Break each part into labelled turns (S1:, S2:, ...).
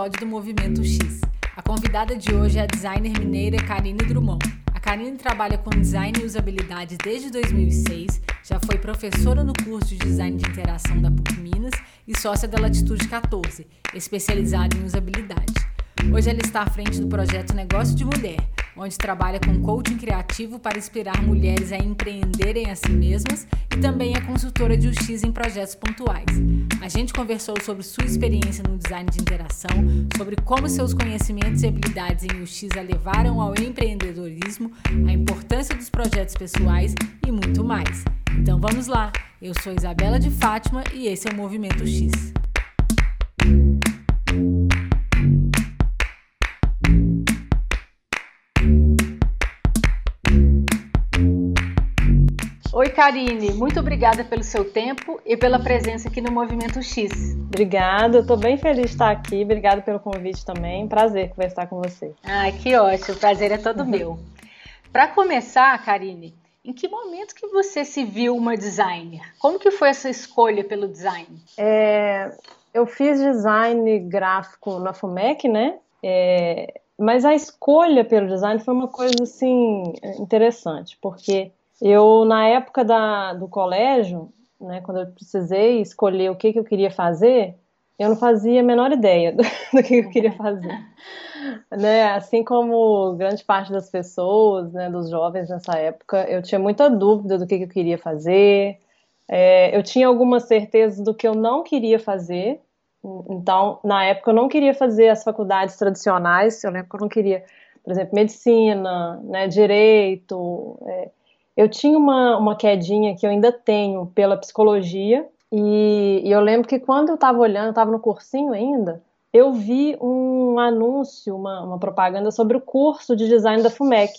S1: episódio do Movimento X. A convidada de hoje é a designer mineira Karine Drummond. A Karine trabalha com design e usabilidade desde 2006, já foi professora no curso de design de interação da PUC Minas e sócia da Latitude 14, especializada em usabilidade. Hoje ela está à frente do projeto Negócio de Mulher, onde trabalha com coaching criativo para inspirar mulheres a empreenderem a si mesmas e também é consultora de UX em projetos pontuais. A gente conversou sobre sua experiência no design de interação, sobre como seus conhecimentos e habilidades em UX a levaram ao empreendedorismo, a importância dos projetos pessoais e muito mais. Então vamos lá! Eu sou Isabela de Fátima e esse é o Movimento X. Oi, Karine, muito obrigada pelo seu tempo e pela presença aqui no Movimento X.
S2: Obrigada, eu estou bem feliz de estar aqui. Obrigada pelo convite também. Prazer conversar com você.
S1: Ai, que ótimo, o prazer é todo meu. Para começar, Karine, em que momento que você se viu uma designer? Como que foi essa escolha pelo design?
S2: É, eu fiz design gráfico na FUMEC, né? É, mas a escolha pelo design foi uma coisa assim interessante, porque eu, na época da, do colégio, né, quando eu precisei escolher o que, que eu queria fazer, eu não fazia a menor ideia do, do que eu queria fazer. né, assim como grande parte das pessoas, né, dos jovens nessa época, eu tinha muita dúvida do que, que eu queria fazer. É, eu tinha algumas certezas do que eu não queria fazer. Então, na época, eu não queria fazer as faculdades tradicionais. Eu lembro que eu não queria, por exemplo, medicina, né, direito. É, eu tinha uma, uma quedinha que eu ainda tenho pela psicologia, e, e eu lembro que quando eu estava olhando, eu estava no cursinho ainda, eu vi um anúncio, uma, uma propaganda sobre o curso de design da FUMEC.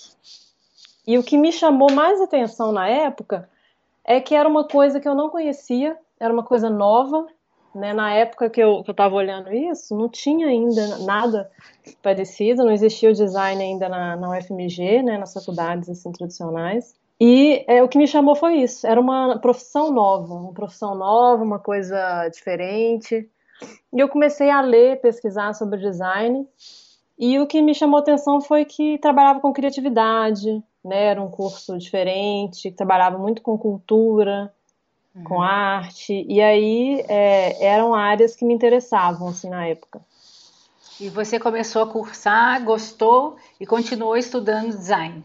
S2: E o que me chamou mais atenção na época é que era uma coisa que eu não conhecia, era uma coisa nova. Né? Na época que eu estava olhando isso, não tinha ainda nada parecido, não existia o design ainda na, na UFMG, né? nas faculdades assim, tradicionais. E é, o que me chamou foi isso. Era uma profissão nova, uma profissão nova, uma coisa diferente. E eu comecei a ler, pesquisar sobre design. E o que me chamou atenção foi que trabalhava com criatividade, né? Era um curso diferente, trabalhava muito com cultura, uhum. com arte. E aí é, eram áreas que me interessavam assim na época.
S1: E você começou a cursar, gostou e continuou estudando design?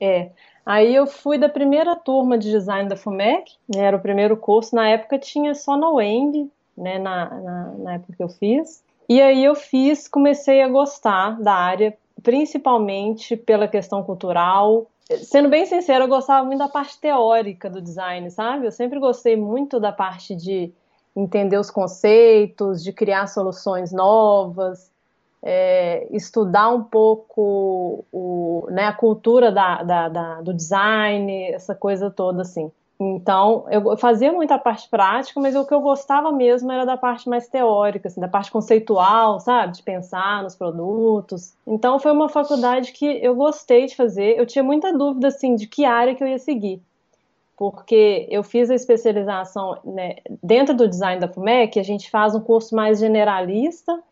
S2: É. Aí eu fui da primeira turma de design da FUMEC, né, era o primeiro curso, na época tinha só na UENG, né, na, na, na época que eu fiz. E aí eu fiz, comecei a gostar da área, principalmente pela questão cultural. Sendo bem sincera, eu gostava muito da parte teórica do design, sabe? Eu sempre gostei muito da parte de entender os conceitos, de criar soluções novas, é, estudar um pouco o, né, a cultura da, da, da, do design, essa coisa toda assim. Então, eu fazia muita parte prática, mas o que eu gostava mesmo era da parte mais teórica, assim, da parte conceitual, sabe? De pensar nos produtos. Então, foi uma faculdade que eu gostei de fazer. Eu tinha muita dúvida, assim, de que área que eu ia seguir. Porque eu fiz a especialização né, dentro do design da FUMEC, a gente faz um curso mais generalista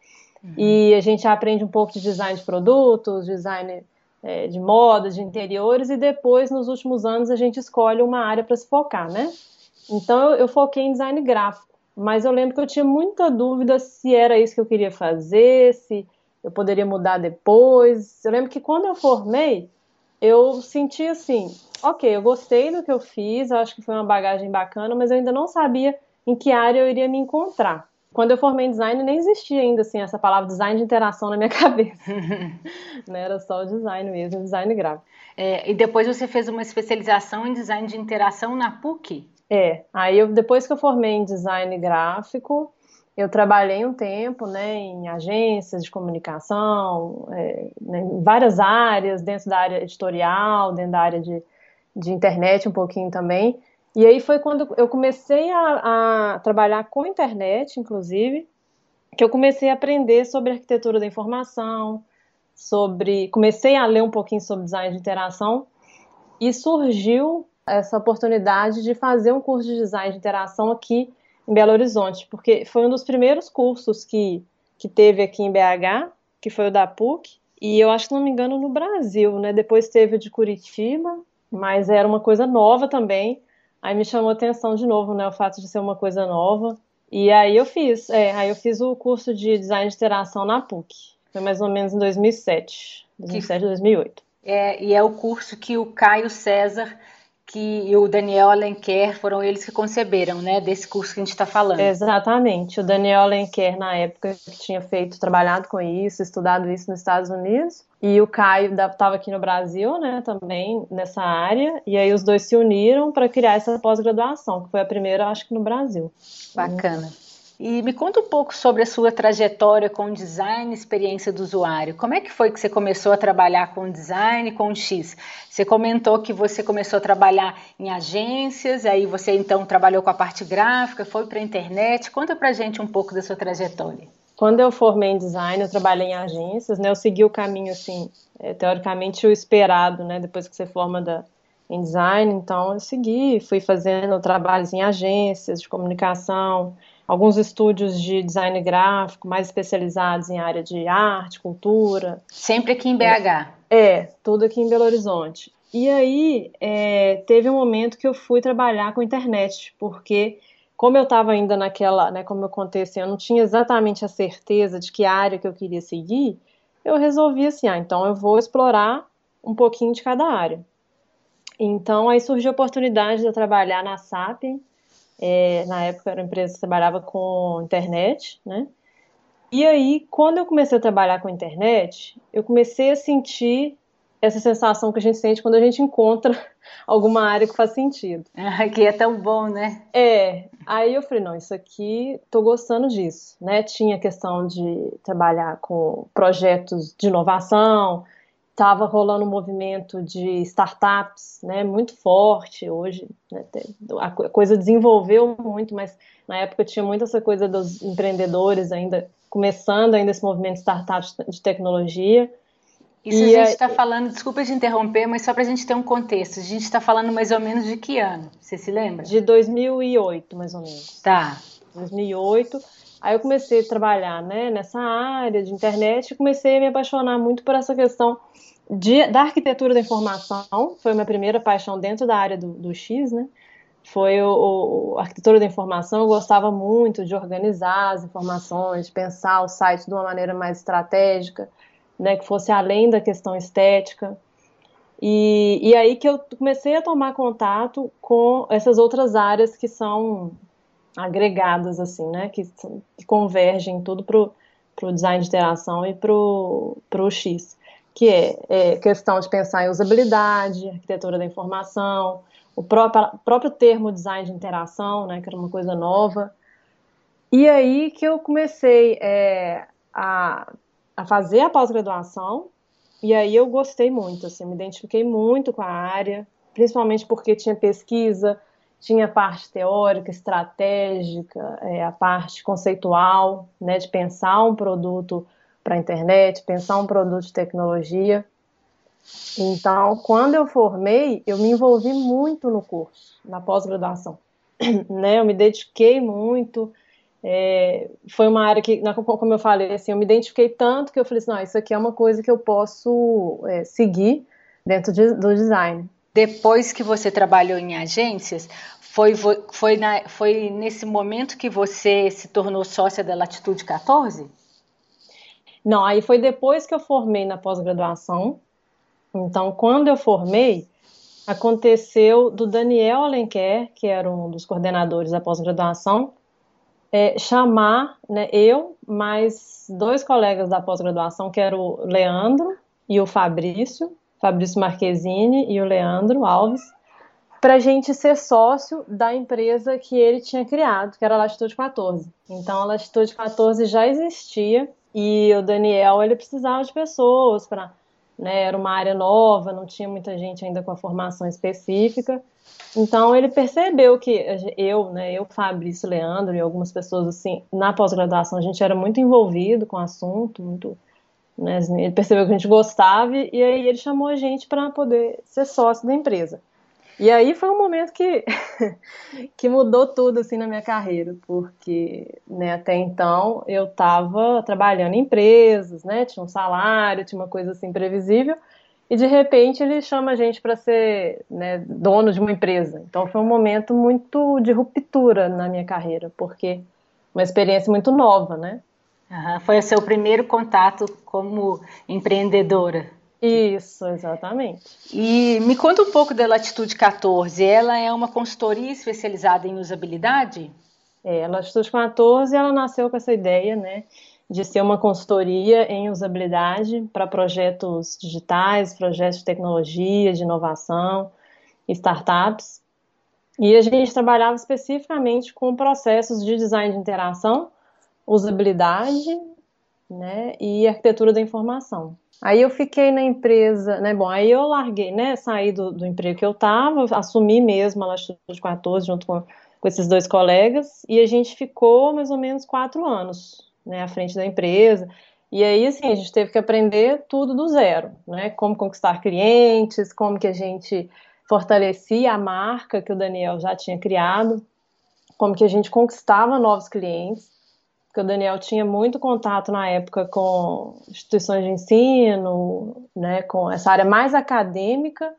S2: E a gente aprende um pouco de design de produtos, design é, de moda, de interiores, e depois, nos últimos anos, a gente escolhe uma área para se focar, né? Então, eu, eu foquei em design gráfico, mas eu lembro que eu tinha muita dúvida se era isso que eu queria fazer, se eu poderia mudar depois. Eu lembro que quando eu formei, eu senti assim, ok, eu gostei do que eu fiz, eu acho que foi uma bagagem bacana, mas eu ainda não sabia em que área eu iria me encontrar quando eu formei em design, nem existia ainda assim essa palavra design de interação na minha cabeça. né? Era só o design mesmo, design gráfico.
S1: É, e depois você fez uma especialização em design de interação na PUC?
S2: É, aí eu, depois que eu formei em design gráfico, eu trabalhei um tempo né, em agências de comunicação, é, né, em várias áreas, dentro da área editorial, dentro da área de, de internet um pouquinho também. E aí foi quando eu comecei a, a trabalhar com internet, inclusive, que eu comecei a aprender sobre arquitetura da informação, sobre comecei a ler um pouquinho sobre design de interação e surgiu essa oportunidade de fazer um curso de design de interação aqui em Belo Horizonte, porque foi um dos primeiros cursos que, que teve aqui em BH, que foi o da PUC, e eu acho que não me engano no Brasil, né? Depois teve o de Curitiba, mas era uma coisa nova também. Aí me chamou atenção de novo, né? O fato de ser uma coisa nova. E aí eu fiz, é, aí eu fiz o curso de design de interação na PUC. Foi mais ou menos em 2007, 2007, que, 2008.
S1: É, e é o curso que o Caio César que e o Daniel Alenquer foram eles que conceberam, né, desse curso que a gente está falando.
S2: Exatamente. O Daniel Alenquer, na época, que tinha feito, trabalhado com isso, estudado isso nos Estados Unidos, e o Caio estava aqui no Brasil, né, também nessa área, e aí os dois se uniram para criar essa pós-graduação, que foi a primeira, acho que no Brasil.
S1: Bacana. E me conta um pouco sobre a sua trajetória com design e experiência do usuário. Como é que foi que você começou a trabalhar com design com X? Você comentou que você começou a trabalhar em agências, aí você então trabalhou com a parte gráfica, foi para a internet. Conta pra gente um pouco da sua trajetória.
S2: Quando eu formei em design, eu trabalhei em agências, né? Eu segui o caminho assim, é, teoricamente o esperado, né? Depois que você forma da, em design, então eu segui, fui fazendo trabalhos em agências de comunicação, alguns estúdios de design gráfico mais especializados em área de arte, cultura.
S1: Sempre aqui em BH?
S2: É, tudo aqui em Belo Horizonte. E aí é, teve um momento que eu fui trabalhar com internet, porque como eu estava ainda naquela, né, como eu contei assim, eu não tinha exatamente a certeza de que área que eu queria seguir, eu resolvi assim, ah, então eu vou explorar um pouquinho de cada área. Então aí surgiu a oportunidade de eu trabalhar na SAP, é, na época era uma empresa que trabalhava com internet, né? E aí, quando eu comecei a trabalhar com internet, eu comecei a sentir essa sensação que a gente sente quando a gente encontra alguma área que faz sentido.
S1: Que é tão bom, né?
S2: É. Aí eu falei, não, isso aqui, tô gostando disso, né? Tinha questão de trabalhar com projetos de inovação, estava rolando um movimento de startups, né, muito forte. Hoje né, a coisa desenvolveu muito, mas na época tinha muito essa coisa dos empreendedores ainda começando ainda esse movimento de startups de tecnologia.
S1: Isso e a gente está falando, desculpa de interromper, mas só para a gente ter um contexto. A gente está falando mais ou menos de que ano? Você se lembra?
S2: De 2008, mais ou menos.
S1: Tá.
S2: 2008. Aí eu comecei a trabalhar né, nessa área de internet e comecei a me apaixonar muito por essa questão de, da arquitetura da informação. Foi a minha primeira paixão dentro da área do, do X, né? Foi o, o, a arquitetura da informação. Eu gostava muito de organizar as informações, de pensar o site de uma maneira mais estratégica, né, que fosse além da questão estética. E, e aí que eu comecei a tomar contato com essas outras áreas que são agregadas, assim, né? Que, que convergem tudo para o design de interação e para o X, que é, é, questão de pensar em usabilidade, arquitetura da informação, o próprio, próprio termo design de interação, né? Que era uma coisa nova. E aí que eu comecei é, a, a fazer a pós-graduação, e aí eu gostei muito, assim, me identifiquei muito com a área, principalmente porque tinha pesquisa, tinha parte teórica, estratégica, é, a parte conceitual, né, de pensar um produto para a internet, pensar um produto de tecnologia. Então, quando eu formei, eu me envolvi muito no curso, na pós-graduação. né, eu me dediquei muito. É, foi uma área que, como eu falei, assim, eu me identifiquei tanto que eu falei assim, não, isso aqui é uma coisa que eu posso é, seguir dentro de, do design.
S1: Depois que você trabalhou em agências, foi, foi, na, foi nesse momento que você se tornou sócia da Latitude 14?
S2: Não, aí foi depois que eu formei na pós-graduação. Então, quando eu formei, aconteceu do Daniel Alenquer, que era um dos coordenadores da pós-graduação, é, chamar né, eu, mais dois colegas da pós-graduação, que era o Leandro e o Fabrício, Fabrício Marquezine e o Leandro Alves, para a gente ser sócio da empresa que ele tinha criado, que era a Latitude 14. Então a Latitude 14 já existia e o Daniel ele precisava de pessoas para, né, era uma área nova, não tinha muita gente ainda com a formação específica. Então ele percebeu que eu, né, eu, Fabrício, Leandro e algumas pessoas assim, na pós-graduação a gente era muito envolvido com o assunto, muito né? Ele percebeu que a gente gostava e aí ele chamou a gente para poder ser sócio da empresa. E aí foi um momento que, que mudou tudo assim na minha carreira, porque né, até então eu estava trabalhando em empresas, né, tinha um salário, tinha uma coisa assim previsível, e de repente ele chama a gente para ser né, dono de uma empresa. Então foi um momento muito de ruptura na minha carreira, porque uma experiência muito nova, né?
S1: Uhum, foi o seu primeiro contato como empreendedora.
S2: Isso, exatamente.
S1: E me conta um pouco da Latitude 14. Ela é uma consultoria especializada em usabilidade?
S2: É, a Latitude 14 ela nasceu com essa ideia, né, de ser uma consultoria em usabilidade para projetos digitais, projetos de tecnologia, de inovação, startups. E a gente trabalhava especificamente com processos de design de interação, usabilidade, né, e arquitetura da informação. Aí eu fiquei na empresa, né? Bom, aí eu larguei, né? Saí do, do emprego que eu estava, assumi mesmo a Latitude 14 junto com, com esses dois colegas, e a gente ficou mais ou menos quatro anos, né? À frente da empresa. E aí, assim, a gente teve que aprender tudo do zero, né? Como conquistar clientes, como que a gente fortalecia a marca que o Daniel já tinha criado, como que a gente conquistava novos clientes porque o Daniel tinha muito contato na época com instituições de ensino, né, com essa área mais acadêmica,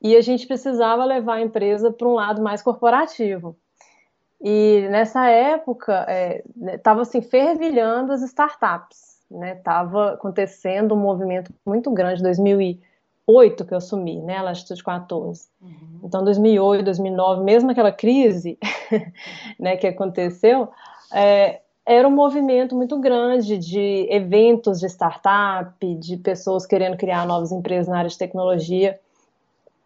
S2: e a gente precisava levar a empresa para um lado mais corporativo. E nessa época estava é, assim fervilhando as startups, né? Tava acontecendo um movimento muito grande, 2008 que eu assumi, né? A Latitude 14. Uhum. Então 2008, 2009, mesmo aquela crise, né, que aconteceu, é, era um movimento muito grande de eventos de startup, de pessoas querendo criar novas empresas na área de tecnologia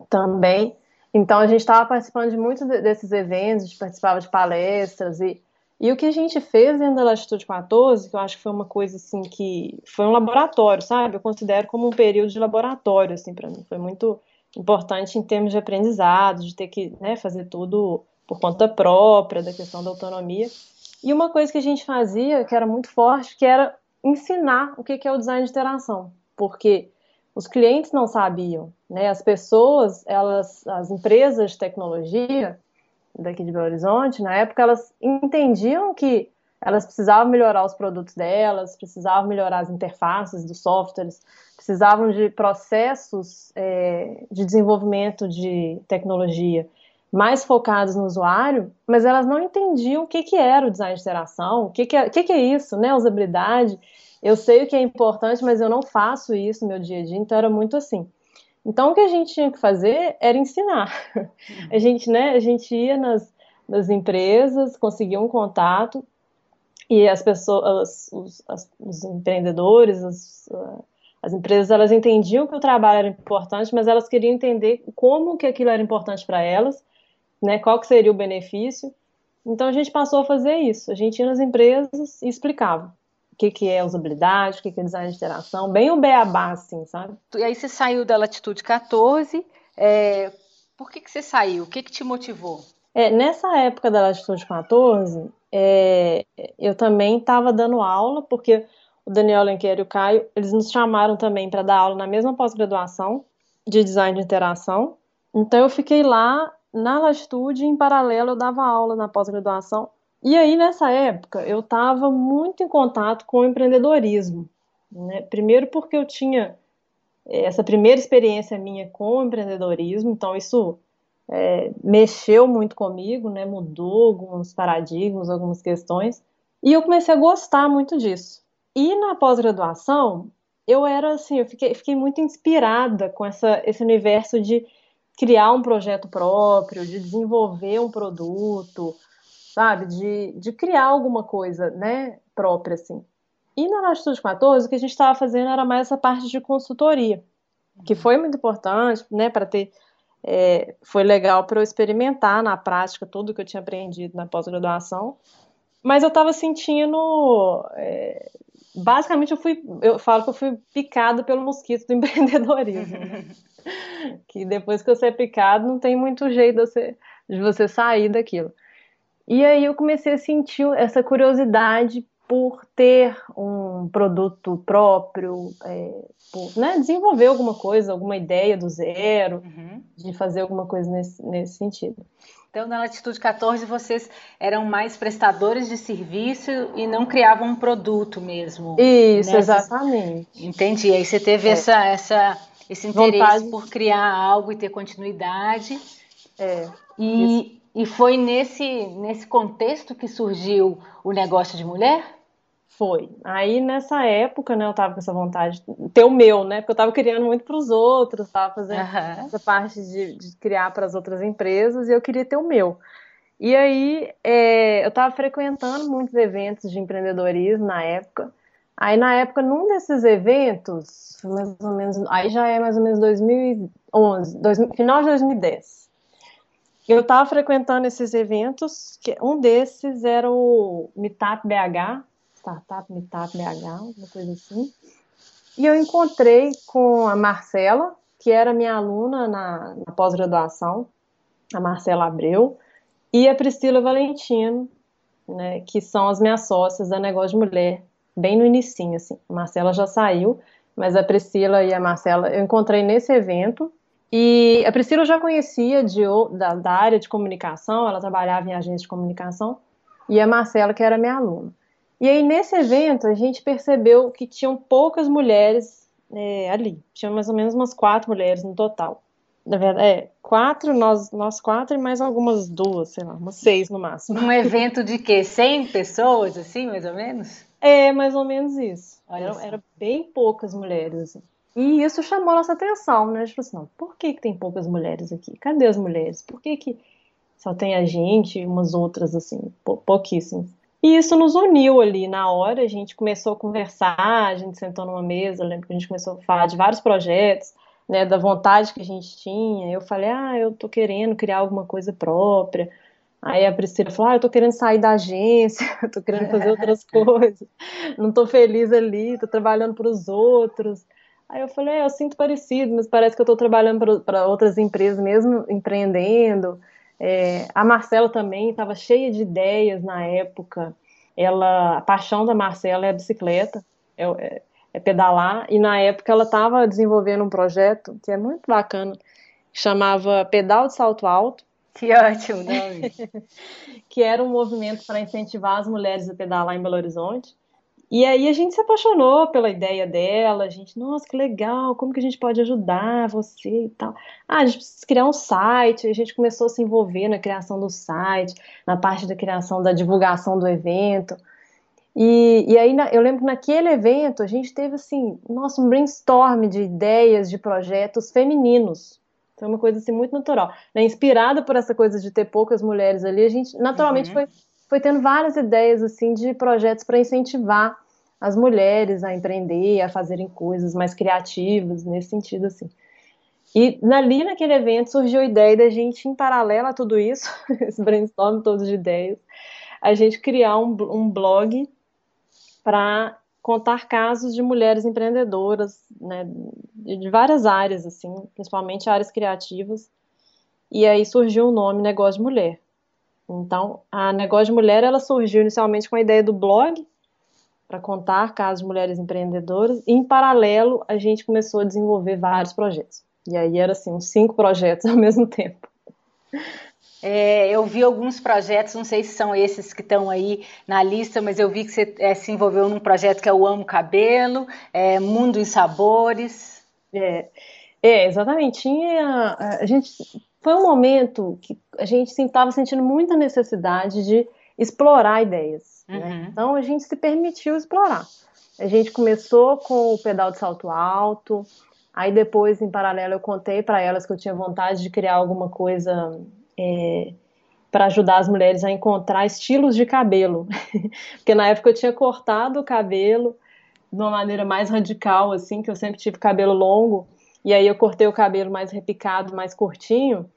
S2: também. Então a gente estava participando de muitos desses eventos, a gente participava de palestras e, e o que a gente fez dentro da Latitude 14, que eu acho que foi uma coisa assim que foi um laboratório, sabe? Eu considero como um período de laboratório assim para mim. Foi muito importante em termos de aprendizado, de ter que né, fazer tudo por conta própria, da questão da autonomia. E uma coisa que a gente fazia, que era muito forte, que era ensinar o que é o design de interação, porque os clientes não sabiam, né? As pessoas, elas, as empresas de tecnologia daqui de Belo Horizonte, na época, elas entendiam que elas precisavam melhorar os produtos delas, precisavam melhorar as interfaces dos softwares, precisavam de processos é, de desenvolvimento de tecnologia mais focados no usuário, mas elas não entendiam o que, que era o design de interação, o que, que, é, o que, que é isso, né? Usabilidade. Eu sei o que é importante, mas eu não faço isso no meu dia a dia, então era muito assim. Então o que a gente tinha que fazer era ensinar. Uhum. A gente, né, a gente ia nas, nas empresas, conseguia um contato e as pessoas, os, as, os empreendedores, as, as empresas, elas entendiam que o trabalho era importante, mas elas queriam entender como que aquilo era importante para elas né, qual que seria o benefício. Então a gente passou a fazer isso. A gente ia nas empresas e explicava o que, que é usabilidade, o que, que é design de interação, bem o beabá, assim, sabe?
S1: E aí você saiu da Latitude 14, é... por que, que você saiu? O que, que te motivou?
S2: É, nessa época da Latitude 14, é, eu também estava dando aula, porque o Daniel Lenqueiro e o Caio, eles nos chamaram também para dar aula na mesma pós-graduação de design de interação. Então eu fiquei lá na Latitude, em paralelo, eu dava aula na pós-graduação. E aí, nessa época, eu estava muito em contato com o empreendedorismo. Né? Primeiro, porque eu tinha eh, essa primeira experiência minha com o empreendedorismo, então isso é, mexeu muito comigo, né? mudou alguns paradigmas, algumas questões, e eu comecei a gostar muito disso. E na pós-graduação, eu era assim, eu fiquei, fiquei muito inspirada com essa, esse universo de criar um projeto próprio, de desenvolver um produto, sabe? De, de criar alguma coisa, né, própria, assim. E na Latitude 14, o que a gente estava fazendo era mais essa parte de consultoria, que uhum. foi muito importante, né, para ter. É, foi legal para eu experimentar na prática tudo que eu tinha aprendido na pós-graduação, mas eu estava sentindo. É, basicamente, eu fui. Eu falo que eu fui picado pelo mosquito do empreendedorismo. Né? que depois que você é picado, não tem muito jeito de você, de você sair daquilo. E aí eu comecei a sentir essa curiosidade por ter um produto próprio, é, por né, desenvolver alguma coisa, alguma ideia do zero, uhum. de fazer alguma coisa nesse, nesse sentido.
S1: Então, na Latitude 14, vocês eram mais prestadores de serviço e não criavam um produto mesmo.
S2: Isso, nessas... exatamente.
S1: Entendi. Aí você teve é. essa, essa, esse interesse Vontade. por criar algo e ter continuidade.
S2: É.
S1: E, e foi nesse, nesse contexto que surgiu o negócio de mulher?
S2: Foi. Aí nessa época, né, eu tava com essa vontade de ter o meu, né? Porque eu tava criando muito para os outros, tava fazendo uhum. essa parte de, de criar para as outras empresas e eu queria ter o meu. E aí é, eu tava frequentando muitos eventos de empreendedorismo na época. Aí na época, num desses eventos, mais ou menos, aí já é mais ou menos 2011, dois, final de 2010. Eu estava frequentando esses eventos, um desses era o Meetup BH, Startup Meetup BH, uma coisa assim. E eu encontrei com a Marcela, que era minha aluna na, na pós-graduação, a Marcela Abreu, e a Priscila Valentino, né, que são as minhas sócias da Negócio de Mulher, bem no inicinho, assim. A Marcela já saiu, mas a Priscila e a Marcela eu encontrei nesse evento, e a Priscila eu já conhecia de, da, da área de comunicação, ela trabalhava em agência de comunicação, e a Marcela, que era minha aluna. E aí, nesse evento, a gente percebeu que tinham poucas mulheres é, ali. Tinha mais ou menos umas quatro mulheres no total. Na verdade, é, quatro, nós, nós quatro e mais algumas duas, sei lá, umas seis no máximo.
S1: Um evento de quê? 100 pessoas, assim, mais ou menos?
S2: É, mais ou menos isso. Era, era, bem poucas mulheres, assim. E isso chamou a nossa atenção, né? A gente falou assim, não, por que, que tem poucas mulheres aqui? Cadê as mulheres? Por que, que só tem a gente e umas outras, assim, pouquíssimas? E isso nos uniu ali na hora, a gente começou a conversar, a gente sentou numa mesa, eu lembro que a gente começou a falar de vários projetos, né, da vontade que a gente tinha. Eu falei, ah, eu tô querendo criar alguma coisa própria. Aí a Priscila falou, ah, eu tô querendo sair da agência, tô querendo fazer outras coisas, não tô feliz ali, tô trabalhando para os outros. Aí eu falei, é, eu sinto parecido, mas parece que eu tô trabalhando para outras empresas mesmo, empreendendo. É, a Marcela também estava cheia de ideias na época. Ela, a paixão da Marcela é a bicicleta, é, é, é pedalar. E na época ela estava desenvolvendo um projeto que é muito bacana, que chamava Pedal de Salto Alto.
S1: Que ótimo nome!
S2: que era um movimento para incentivar as mulheres a pedalar em Belo Horizonte. E aí a gente se apaixonou pela ideia dela, a gente, nossa, que legal, como que a gente pode ajudar você e tal. Ah, a gente precisa criar um site, a gente começou a se envolver na criação do site, na parte da criação da divulgação do evento. E, e aí eu lembro que naquele evento a gente teve assim, nossa, um brainstorm de ideias, de projetos femininos. Foi uma coisa assim muito natural. Né? Inspirada por essa coisa de ter poucas mulheres ali, a gente naturalmente uhum. foi foi tendo várias ideias assim de projetos para incentivar as mulheres a empreender, a fazerem coisas mais criativas nesse sentido assim. E ali naquele evento surgiu a ideia da gente, em paralelo a tudo isso, esse brainstorm todo de ideias, a gente criar um, um blog para contar casos de mulheres empreendedoras, né, de várias áreas, assim, principalmente áreas criativas. E aí surgiu o nome Negócio de Mulher. Então, a Negócio de Mulher ela surgiu inicialmente com a ideia do blog para contar casos de mulheres empreendedoras. E, em paralelo, a gente começou a desenvolver vários projetos. E aí era assim, uns cinco projetos ao mesmo tempo.
S1: É, eu vi alguns projetos, não sei se são esses que estão aí na lista, mas eu vi que você é, se envolveu num projeto que é o Amo Cabelo, é, Mundo em Sabores.
S2: É, é exatamente. Tinha, a gente foi um momento que a gente estava sentindo muita necessidade de explorar ideias. Né? Uhum. Né? Então a gente se permitiu explorar. A gente começou com o pedal de salto alto, aí depois, em paralelo, eu contei para elas que eu tinha vontade de criar alguma coisa é, para ajudar as mulheres a encontrar estilos de cabelo. Porque na época eu tinha cortado o cabelo de uma maneira mais radical, assim, que eu sempre tive cabelo longo, e aí eu cortei o cabelo mais repicado, mais curtinho.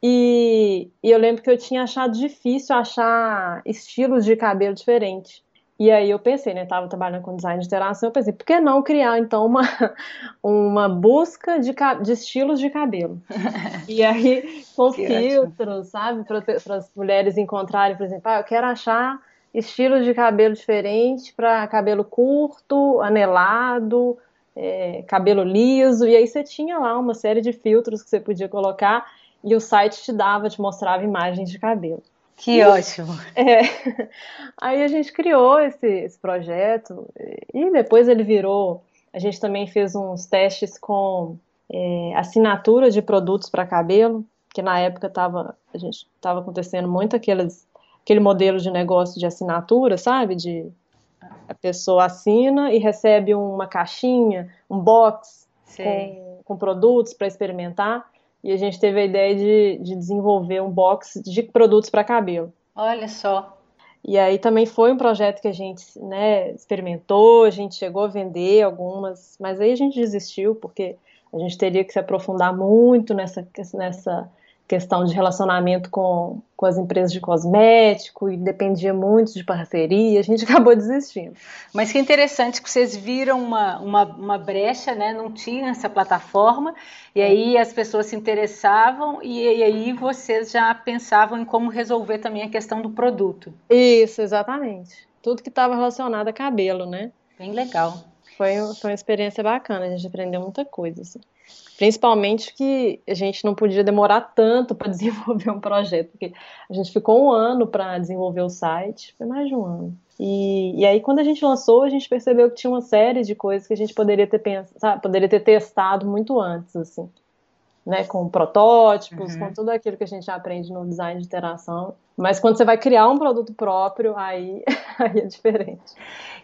S2: E, e, eu lembro que eu tinha achado difícil achar estilos de cabelo diferentes. E aí eu pensei, né? Tava trabalhando com design de interação, eu pensei, por que não criar então uma, uma busca de, de estilos de cabelo? e aí, com que filtros, sabe? Para as mulheres encontrarem, por exemplo, ah, eu quero achar estilos de cabelo diferentes para cabelo curto, anelado, é, cabelo liso, e aí você tinha lá uma série de filtros que você podia colocar e o site te dava, te mostrava imagens de cabelo.
S1: Que ótimo!
S2: É, aí a gente criou esse, esse projeto e depois ele virou. A gente também fez uns testes com é, assinatura de produtos para cabelo, que na época tava, a gente estava acontecendo muito aqueles, aquele modelo de negócio de assinatura, sabe? De a pessoa assina e recebe uma caixinha, um box com, com, produtos para experimentar. E a gente teve a ideia de, de desenvolver um box de produtos para cabelo.
S1: Olha só.
S2: E aí também foi um projeto que a gente né, experimentou, a gente chegou a vender algumas, mas aí a gente desistiu porque a gente teria que se aprofundar muito nessa, nessa questão de relacionamento com, com as empresas de cosmético e dependia muito de parceria, a gente acabou desistindo.
S1: Mas que interessante que vocês viram uma, uma, uma brecha, né? não tinha essa plataforma, e aí as pessoas se interessavam e, e aí vocês já pensavam em como resolver também a questão do produto.
S2: Isso, exatamente. Tudo que estava relacionado a cabelo, né?
S1: Bem legal.
S2: Foi, foi uma experiência bacana, a gente aprendeu muita coisa. Assim. Principalmente que a gente não podia demorar tanto para desenvolver um projeto, porque a gente ficou um ano para desenvolver o site, foi mais de um ano. E, e, aí, quando a gente lançou, a gente percebeu que tinha uma série de coisas que a gente poderia ter pensado, poderia ter testado muito antes, assim né, com protótipos, uhum. com tudo aquilo que a gente aprende no design de interação. Mas quando você vai criar um produto próprio, aí, aí é diferente.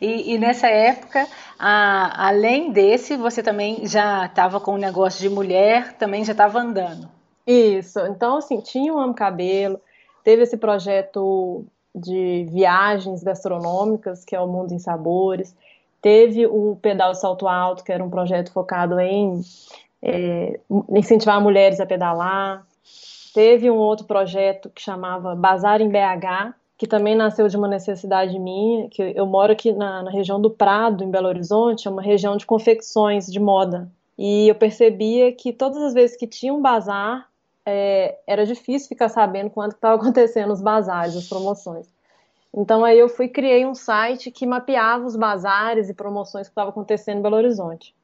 S1: E, e nessa época, a, além desse, você também já estava com o um negócio de mulher, também já estava andando.
S2: Isso. Então, assim, tinha o Amo Cabelo, teve esse projeto de viagens gastronômicas, que é o Mundo em Sabores, teve o Pedal Salto Alto, que era um projeto focado em é, incentivar mulheres a pedalar. Teve um outro projeto que chamava Bazar em BH, que também nasceu de uma necessidade minha, que eu moro aqui na, na região do Prado, em Belo Horizonte, é uma região de confecções de moda. E eu percebia que todas as vezes que tinha um bazar, é, era difícil ficar sabendo quando estava acontecendo os bazares, as promoções. Então aí eu fui criei um site que mapeava os bazares e promoções que estavam acontecendo em Belo Horizonte.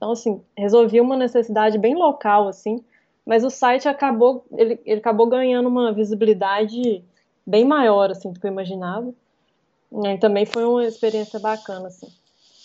S2: Então, assim, resolvi uma necessidade bem local, assim, mas o site acabou, ele, ele acabou ganhando uma visibilidade bem maior, assim, do que eu imaginava. E também foi uma experiência bacana, assim.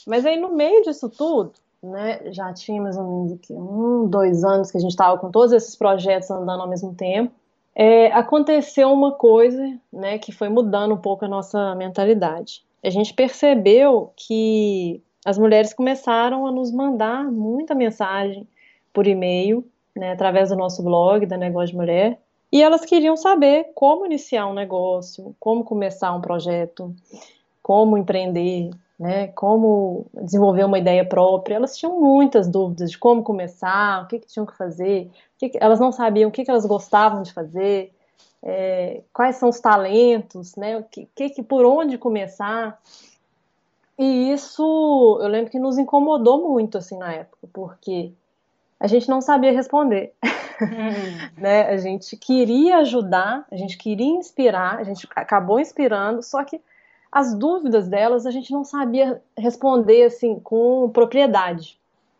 S2: Mas aí, no meio disso tudo, né, já tinha mais ou menos um, dois anos que a gente estava com todos esses projetos andando ao mesmo tempo, é, aconteceu uma coisa, né, que foi mudando um pouco a nossa mentalidade. A gente percebeu que as mulheres começaram a nos mandar muita mensagem por e-mail, né, através do nosso blog, da Negócio de Mulher, e elas queriam saber como iniciar um negócio, como começar um projeto, como empreender, né, como desenvolver uma ideia própria. Elas tinham muitas dúvidas de como começar, o que, que tinham que fazer, que que, elas não sabiam o que, que elas gostavam de fazer, é, quais são os talentos, né, o que, que, por onde começar. E isso, eu lembro que nos incomodou muito, assim, na época, porque a gente não sabia responder. Hum. né? A gente queria ajudar, a gente queria inspirar, a gente acabou inspirando, só que as dúvidas delas a gente não sabia responder assim com propriedade.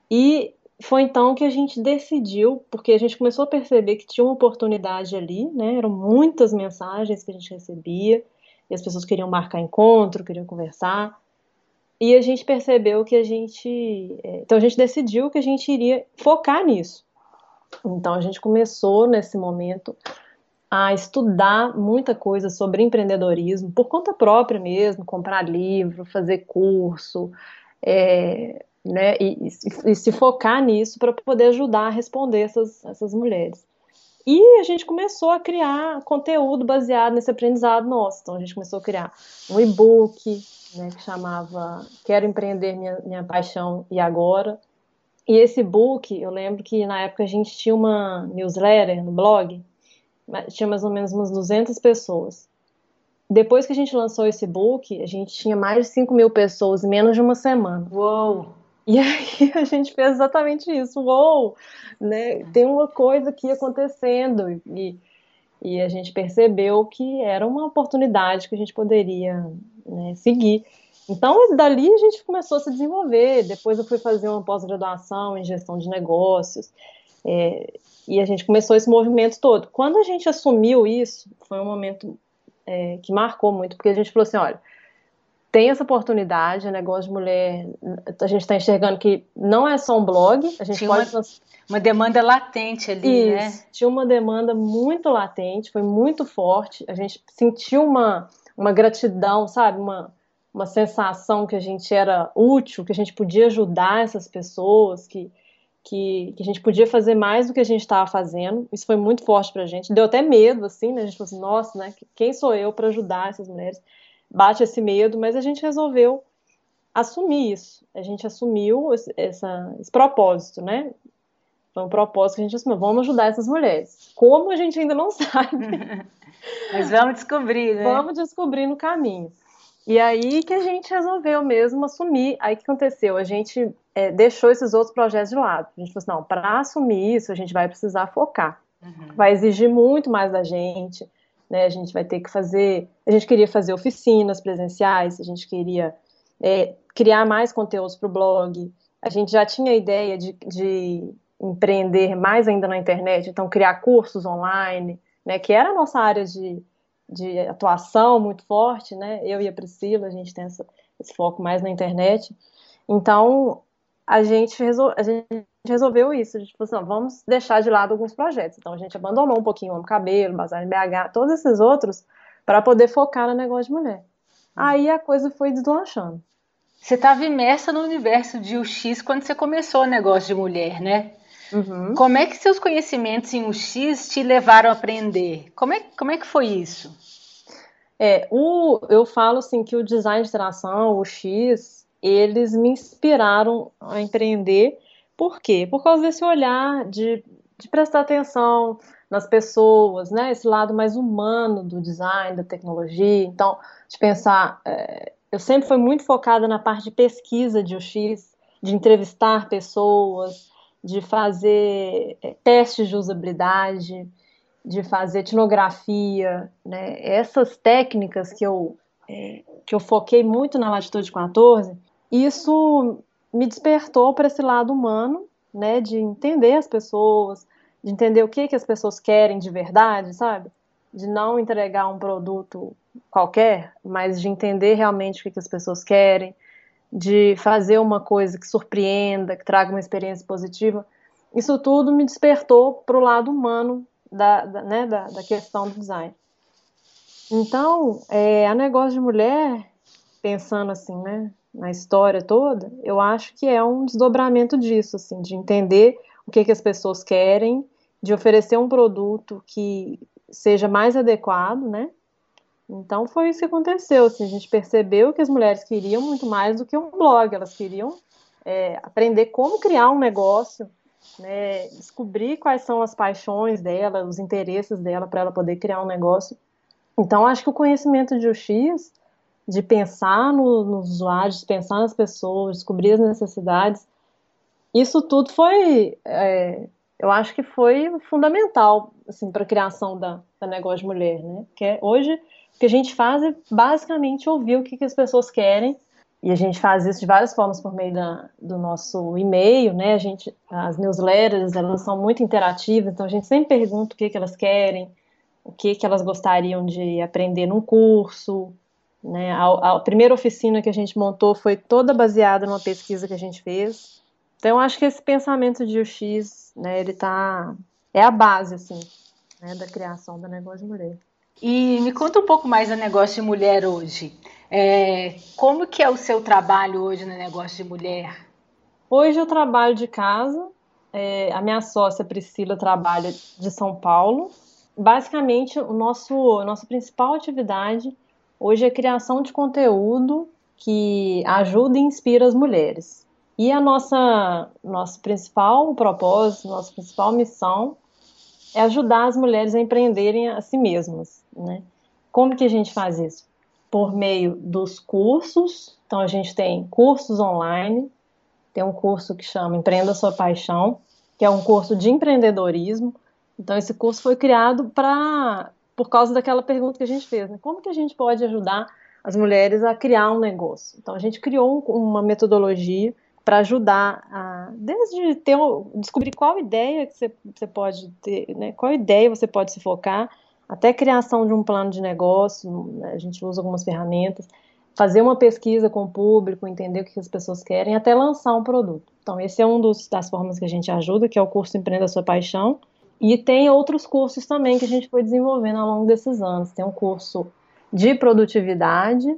S2: E foi então que a gente decidiu, porque a gente começou a perceber que tinha uma oportunidade ali, né? Eram muitas mensagens que a gente recebia, e as pessoas queriam marcar encontro, queriam conversar. E a gente percebeu que a gente. É, então a gente decidiu que a gente iria focar nisso. Então a gente começou nesse momento a estudar muita coisa sobre empreendedorismo, por conta própria mesmo, comprar livro, fazer curso, é, né, e, e, e, se focar nisso para poder ajudar a responder essas, essas mulheres. E a gente começou a criar conteúdo baseado nesse aprendizado nosso. Então a gente começou a criar um e-book, né, que chamava Quero Empreender Minha, Minha Paixão e Agora. E esse book, eu lembro que na época a gente tinha uma newsletter no blog, tinha mais ou menos umas 200 pessoas. Depois que a gente lançou esse book, a gente tinha mais de 5 mil pessoas em menos de uma semana.
S1: Uou!
S2: E aí a gente fez exatamente isso. Uou! Né? Tem uma coisa aqui acontecendo. E, e a gente percebeu que era uma oportunidade que a gente poderia né, seguir. Então, dali a gente começou a se desenvolver. Depois eu fui fazer uma pós-graduação em gestão de negócios. É, e a gente começou esse movimento todo. Quando a gente assumiu isso, foi um momento é, que marcou muito, porque a gente falou assim: olha, tem essa oportunidade, negócio de mulher, a gente está enxergando que não é só um blog, a gente
S1: Tinha
S2: pode.
S1: Uma, uma demanda latente ali, né?
S2: Isso, né? Tinha uma demanda muito latente, foi muito forte, a gente sentiu uma, uma gratidão, sabe? Uma, uma sensação que a gente era útil, que a gente podia ajudar essas pessoas, que, que, que a gente podia fazer mais do que a gente estava fazendo. Isso foi muito forte para a gente. Deu até medo, assim, né? A gente falou assim, nossa, né? Quem sou eu para ajudar essas mulheres? Bate esse medo, mas a gente resolveu assumir isso. A gente assumiu esse, essa, esse propósito, né? Foi um propósito que a gente assumiu. Vamos ajudar essas mulheres. Como a gente ainda não sabe.
S1: mas vamos descobrir, né?
S2: Vamos descobrir no caminho. E aí que a gente resolveu mesmo assumir. Aí o que aconteceu? A gente é, deixou esses outros projetos de lado. A gente falou assim, não, para assumir isso, a gente vai precisar focar. Uhum. Vai exigir muito mais da gente né? A gente vai ter que fazer. A gente queria fazer oficinas presenciais, a gente queria é, criar mais conteúdos para o blog. A gente já tinha a ideia de, de empreender mais ainda na internet, então criar cursos online, né? Que era a nossa área de, de atuação muito forte, né? Eu e a Priscila, a gente tem essa, esse foco mais na internet. Então, a gente, resol... a gente resolveu isso. A gente falou assim, vamos deixar de lado alguns projetos. Então a gente abandonou um pouquinho o Amo Cabelo, Bazar em BH, todos esses outros, para poder focar no negócio de mulher. Aí a coisa foi deslanchando.
S1: Você estava imersa no universo de UX quando você começou o negócio de mulher, né? Uhum. Como é que seus conhecimentos em UX te levaram a aprender? Como é, como é que foi isso?
S2: É, o, eu falo assim que o design de interação, o UX, eles me inspiraram a empreender. Por quê? Por causa desse olhar de, de prestar atenção nas pessoas, né? Esse lado mais humano do design, da tecnologia. Então, de pensar, é, eu sempre fui muito focada na parte de pesquisa de UX, de entrevistar pessoas, de fazer é, testes de usabilidade, de fazer etnografia, né? Essas técnicas que eu é, que eu foquei muito na Latitude 14, isso me despertou para esse lado humano, né, de entender as pessoas, de entender o que que as pessoas querem de verdade, sabe? De não entregar um produto qualquer, mas de entender realmente o que, que as pessoas querem, de fazer uma coisa que surpreenda, que traga uma experiência positiva. Isso tudo me despertou para o lado humano da, da, né, da, da, questão do design. Então, é, a negócio de mulher, pensando assim, né, na história toda, eu acho que é um desdobramento disso, assim, de entender o que, que as pessoas querem, de oferecer um produto que seja mais adequado, né? Então foi isso que aconteceu, assim, a gente percebeu que as mulheres queriam muito mais do que um blog, elas queriam é, aprender como criar um negócio, né, descobrir quais são as paixões dela, os interesses dela para ela poder criar um negócio. Então acho que o conhecimento de UX de pensar no, nos usuários, pensar nas pessoas, descobrir as necessidades. Isso tudo foi, é, eu acho que foi fundamental assim, para a criação da, da negócio de mulher, né? Que é, hoje o que a gente faz é basicamente ouvir o que, que as pessoas querem e a gente faz isso de várias formas por meio da, do nosso e-mail, né? A gente, as newsletters elas são muito interativas, então a gente sempre pergunta o que, que elas querem, o que, que elas gostariam de aprender num curso, né? A, a, primeira oficina que a gente montou foi toda baseada numa pesquisa que a gente fez. Então, acho que esse pensamento de UX, né, ele tá, é a base, assim, né, da criação do negócio de mulher.
S1: E me conta um pouco mais do negócio de mulher hoje. É, como que é o seu trabalho hoje no negócio de mulher?
S2: Hoje eu trabalho de casa. É, a minha sócia Priscila trabalha de São Paulo. Basicamente, o nosso, a nossa principal atividade Hoje é criação de conteúdo que ajuda e inspira as mulheres. E a nossa nosso principal propósito, nossa principal missão é ajudar as mulheres a empreenderem a si mesmas, né? Como que a gente faz isso? Por meio dos cursos. Então a gente tem cursos online, tem um curso que chama Empreenda Sua Paixão, que é um curso de empreendedorismo, Então esse curso foi criado para por causa daquela pergunta que a gente fez, né? Como que a gente pode ajudar as mulheres a criar um negócio? Então a gente criou uma metodologia para ajudar a desde ter descobrir qual ideia que você, você pode ter, né? Qual ideia você pode se focar, até criação de um plano de negócio, né? a gente usa algumas ferramentas, fazer uma pesquisa com o público, entender o que as pessoas querem, até lançar um produto. Então, esse é um dos, das formas que a gente ajuda, que é o curso Empreenda a Sua Paixão. E tem outros cursos também que a gente foi desenvolvendo ao longo desses anos. Tem um curso de produtividade,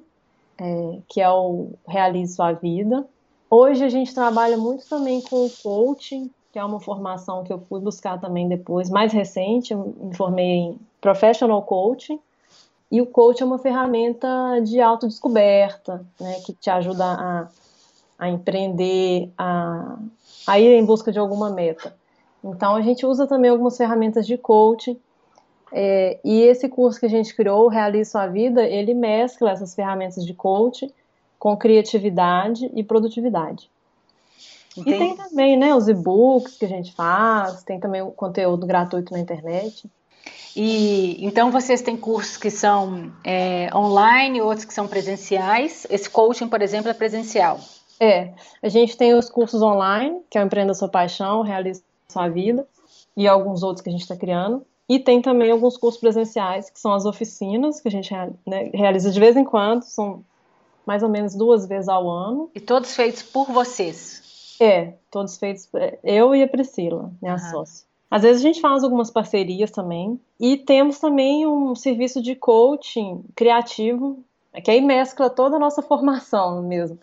S2: é, que é o Realize Sua Vida. Hoje a gente trabalha muito também com o coaching, que é uma formação que eu fui buscar também depois, mais recente, me formei em Professional Coaching, e o coach é uma ferramenta de autodescoberta, né, que te ajuda a, a empreender, a, a ir em busca de alguma meta. Então, a gente usa também algumas ferramentas de coaching, é, e esse curso que a gente criou, Realize Sua Vida, ele mescla essas ferramentas de coaching com criatividade e produtividade. Entendi. E tem também né, os e-books que a gente faz, tem também o conteúdo gratuito na internet.
S1: E então vocês têm cursos que são é, online, outros que são presenciais. Esse coaching, por exemplo, é presencial.
S2: É, a gente tem os cursos online, que é o Empreenda Sua Paixão, Realize Sua Vida, e alguns outros que a gente está criando. E tem também alguns cursos presenciais, que são as oficinas, que a gente né, realiza de vez em quando, são mais ou menos duas vezes ao ano.
S1: E todos feitos por vocês?
S2: É, todos feitos, eu e a Priscila, minha uhum. sócia. Às vezes a gente faz algumas parcerias também. E temos também um serviço de coaching criativo, que aí mescla toda a nossa formação mesmo.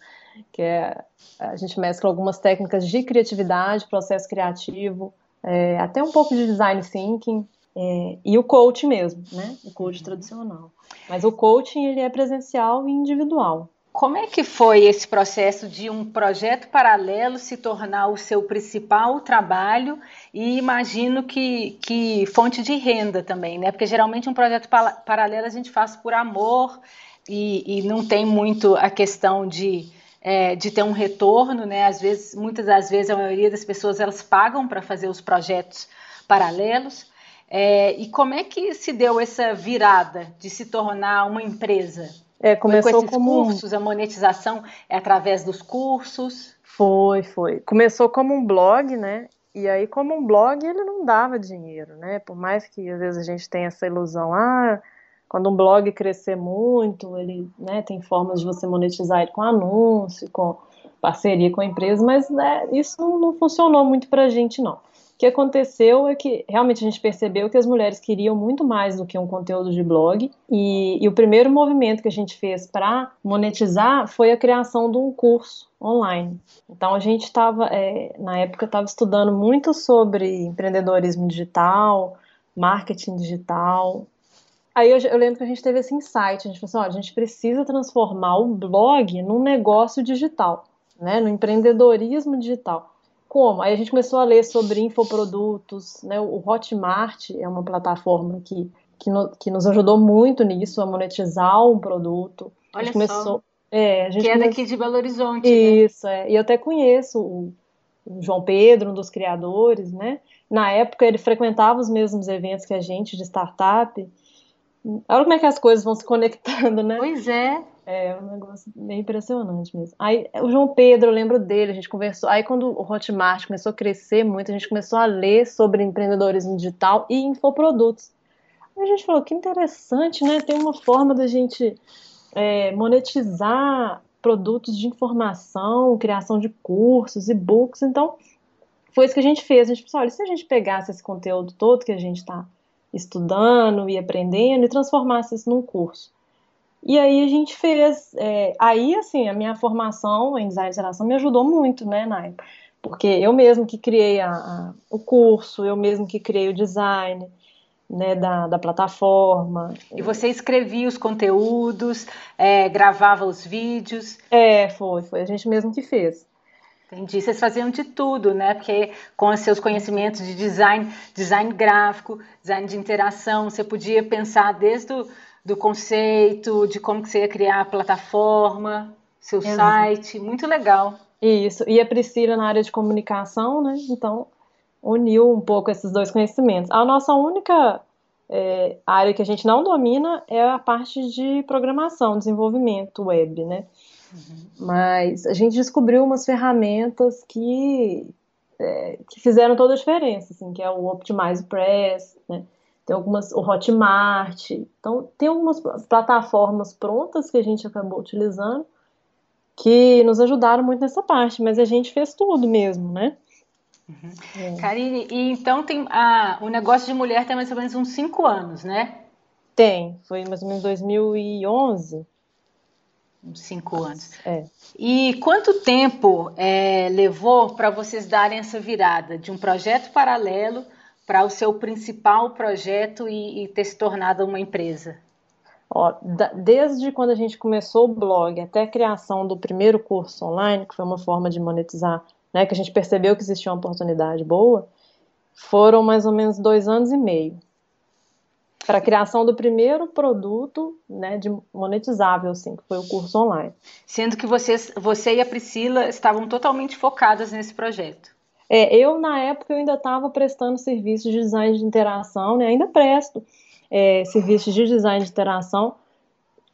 S2: Que é, a gente mescla algumas técnicas de criatividade, processo criativo, é, até um pouco de design thinking. É, e o coaching mesmo, né? O coaching tradicional. Mas o coaching ele é presencial e individual.
S1: Como é que foi esse processo de um projeto paralelo se tornar o seu principal trabalho e imagino que, que fonte de renda também, né? Porque geralmente um projeto paralelo a gente faz por amor e, e não tem muito a questão de, é, de ter um retorno, né? Às vezes, muitas das vezes a maioria das pessoas elas pagam para fazer os projetos paralelos. É, e como é que se deu essa virada de se tornar uma empresa?
S2: É, começou
S1: foi com esses
S2: como
S1: cursos, a monetização é através dos cursos?
S2: Foi, foi. Começou como um blog, né? E aí, como um blog, ele não dava dinheiro, né? Por mais que às vezes a gente tenha essa ilusão, ah, quando um blog crescer muito, ele né, tem formas de você monetizar ele com anúncio, com parceria com a empresa, mas né, isso não funcionou muito pra gente, não. O que aconteceu é que realmente a gente percebeu que as mulheres queriam muito mais do que um conteúdo de blog, e, e o primeiro movimento que a gente fez para monetizar foi a criação de um curso online. Então a gente estava, é, na época, estava estudando muito sobre empreendedorismo digital, marketing digital. Aí eu, eu, lembro que a gente teve esse insight, a gente falou assim, olha, a gente precisa transformar o blog num negócio digital, né, no empreendedorismo digital como? Aí a gente começou a ler sobre infoprodutos, né? O Hotmart é uma plataforma que, que, no, que nos ajudou muito nisso, a monetizar um produto.
S1: Olha a gente começou, só. É, a gente
S2: que
S1: é daqui de Belo Horizonte.
S2: Né? Isso, né? é. E eu até conheço o, o João Pedro, um dos criadores, né? Na época ele frequentava os mesmos eventos que a gente de startup. Olha como é que as coisas vão se conectando, né?
S1: Pois é.
S2: É um negócio meio impressionante mesmo. Aí o João Pedro, eu lembro dele, a gente conversou. Aí quando o Hotmart começou a crescer muito, a gente começou a ler sobre empreendedorismo digital e infoprodutos. Aí a gente falou que interessante, né? Tem uma forma da gente é, monetizar produtos de informação, criação de cursos, e-books. Então, foi isso que a gente fez. A gente pensou, olha, se a gente pegasse esse conteúdo todo que a gente está estudando e aprendendo e transformasse isso num curso e aí a gente fez. É, aí, assim, a minha formação em design de geração me ajudou muito, né, na época. Porque eu mesmo que criei a, a, o curso, eu mesmo que criei o design né, da, da plataforma.
S1: E você escrevia os conteúdos, é, gravava os vídeos?
S2: É, foi, foi a gente mesmo que fez.
S1: Entendi. Vocês faziam de tudo, né? Porque com os seus conhecimentos de design, design gráfico, design de interação, você podia pensar desde o do conceito, de como que você ia criar a plataforma, seu Exato. site, muito legal.
S2: Isso, e a Priscila na área de comunicação, né? Então, uniu um pouco esses dois conhecimentos. A nossa única é, área que a gente não domina é a parte de programação, desenvolvimento web, né? Uhum. Mas a gente descobriu umas ferramentas que, é, que fizeram toda a diferença, assim, que é o Optimize Press, né? Tem algumas, o Hotmart, então tem algumas plataformas prontas que a gente acabou utilizando que nos ajudaram muito nessa parte, mas a gente fez tudo mesmo, né?
S1: Uhum. É. Karine, e então tem a, o negócio de mulher tem mais ou menos uns cinco anos, né?
S2: Tem, foi mais ou menos 2011.
S1: Uns cinco anos.
S2: É.
S1: E quanto tempo é, levou para vocês darem essa virada de um projeto paralelo para o seu principal projeto e, e ter se tornado uma empresa?
S2: Ó, da, desde quando a gente começou o blog até a criação do primeiro curso online, que foi uma forma de monetizar né, que a gente percebeu que existia uma oportunidade boa, foram mais ou menos dois anos e meio para a criação do primeiro produto né, de monetizável, assim, que foi o curso online.
S1: Sendo que vocês, você e a Priscila estavam totalmente focadas nesse projeto.
S2: É, eu, na época, eu ainda estava prestando serviços de design de interação, né, ainda presto é, serviços de design de interação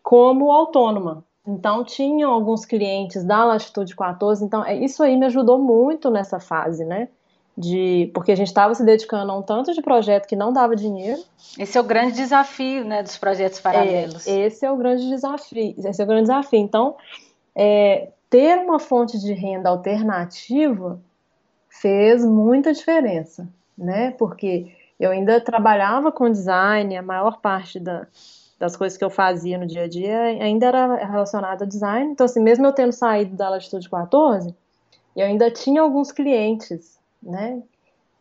S2: como autônoma. Então, tinham alguns clientes da Latitude 14, então é, isso aí me ajudou muito nessa fase, né? De, porque a gente estava se dedicando a um tanto de projeto que não dava dinheiro.
S1: Esse é o grande desafio, né, dos projetos é, paralelos.
S2: É, esse é o grande desafio. Esse é o grande desafio. Então, é, ter uma fonte de renda alternativa fez muita diferença, né? Porque eu ainda trabalhava com design, a maior parte da, das coisas que eu fazia no dia a dia ainda era relacionada a design. Então, assim, mesmo eu tendo saído da Latitude 14, eu ainda tinha alguns clientes, né?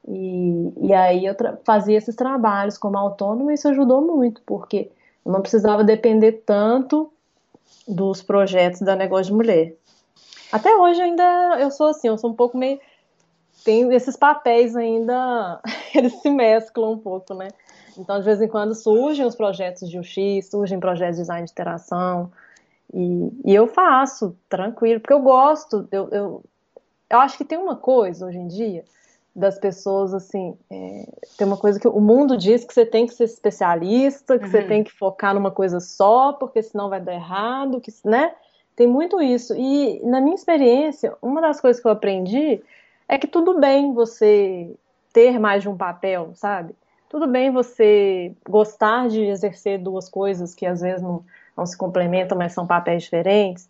S2: E, e aí eu fazia esses trabalhos como autônomo e isso ajudou muito, porque eu não precisava depender tanto dos projetos da Negócio de Mulher. Até hoje ainda eu sou assim, eu sou um pouco meio... Tem esses papéis ainda, eles se mesclam um pouco, né? Então, de vez em quando surgem os projetos de UX, surgem projetos de design de interação, e, e eu faço, tranquilo, porque eu gosto, eu, eu, eu, acho que tem uma coisa hoje em dia das pessoas, assim, é, tem uma coisa que o mundo diz que você tem que ser especialista, que uhum. você tem que focar numa coisa só, porque senão vai dar errado, que, né? Tem muito isso. E na minha experiência, uma das coisas que eu aprendi é que tudo bem você ter mais de um papel, sabe? tudo bem você gostar de exercer duas coisas que às vezes não, não se complementam, mas são papéis diferentes.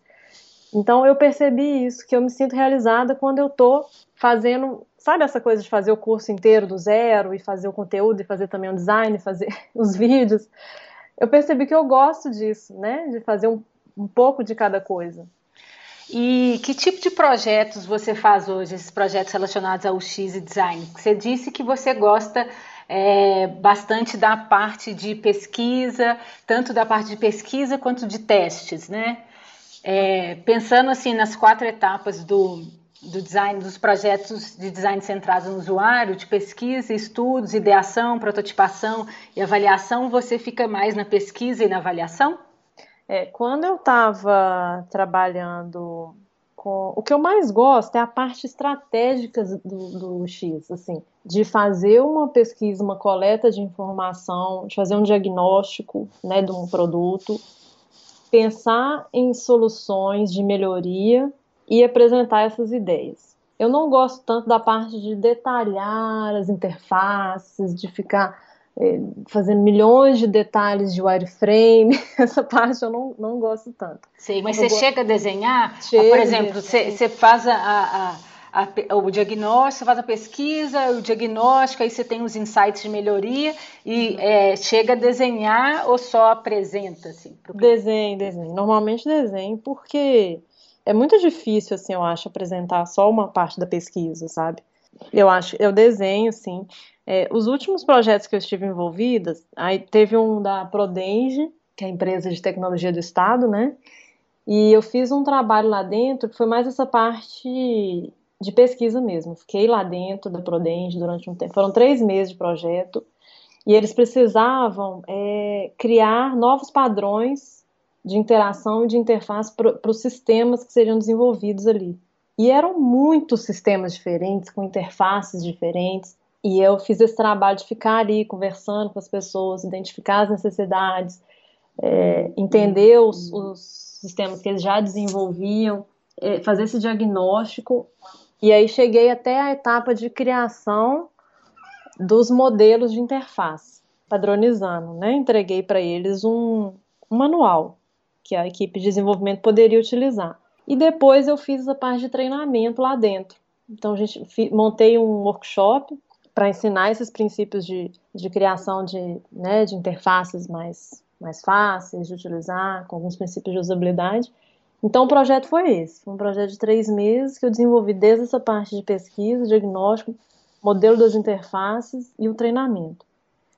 S2: Então eu percebi isso, que eu me sinto realizada quando eu estou fazendo, sabe essa coisa de fazer o curso inteiro do zero e fazer o conteúdo e fazer também o design, fazer os vídeos. Eu percebi que eu gosto disso, né? De fazer um, um pouco de cada coisa.
S1: E que tipo de projetos você faz hoje, esses projetos relacionados ao X e design? Você disse que você gosta é, bastante da parte de pesquisa, tanto da parte de pesquisa quanto de testes, né? É, pensando assim nas quatro etapas do, do design, dos projetos de design centrados no usuário, de pesquisa, estudos, ideação, prototipação e avaliação, você fica mais na pesquisa e na avaliação?
S2: É, quando eu estava trabalhando com. O que eu mais gosto é a parte estratégica do, do X, assim, de fazer uma pesquisa, uma coleta de informação, de fazer um diagnóstico né, de um produto, pensar em soluções de melhoria e apresentar essas ideias. Eu não gosto tanto da parte de detalhar as interfaces, de ficar é, fazendo milhões de detalhes de wireframe, essa parte eu não, não gosto tanto.
S1: Sim, mas você chega a desenhar, chega, por exemplo, você, você faz a, a, a, o diagnóstico, você faz a pesquisa, o diagnóstico, aí você tem os insights de melhoria e é, chega a desenhar ou só apresenta? Assim,
S2: desenho, desenho. Normalmente desenho, porque é muito difícil, assim, eu acho, apresentar só uma parte da pesquisa, sabe? Eu acho, eu desenho, sim. É, os últimos projetos que eu estive envolvida, aí teve um da Prodenge, que é a empresa de tecnologia do Estado, né? E eu fiz um trabalho lá dentro que foi mais essa parte de pesquisa mesmo. Fiquei lá dentro da Prodenge durante um tempo. Foram três meses de projeto e eles precisavam é, criar novos padrões de interação e de interface para os sistemas que seriam desenvolvidos ali. E eram muitos sistemas diferentes, com interfaces diferentes E eu fiz esse trabalho de ficar ali conversando com as pessoas, identificar as necessidades, é, entender os, os, sistemas que eles já desenvolviam, é, fazer esse diagnóstico. E aí cheguei até a etapa de criação dos modelos de interface, padronizando, né? Entreguei para eles um, um manual que a equipe de desenvolvimento poderia utilizar. E depois eu fiz a parte de treinamento lá dentro. Então, a gente montei um workshop para ensinar esses princípios de, de criação de, né, de interfaces mais, mais fáceis de utilizar, com alguns princípios de usabilidade. Então, o projeto foi esse. Um projeto de três meses que eu desenvolvi desde essa parte de pesquisa, diagnóstico, modelo das interfaces e o treinamento.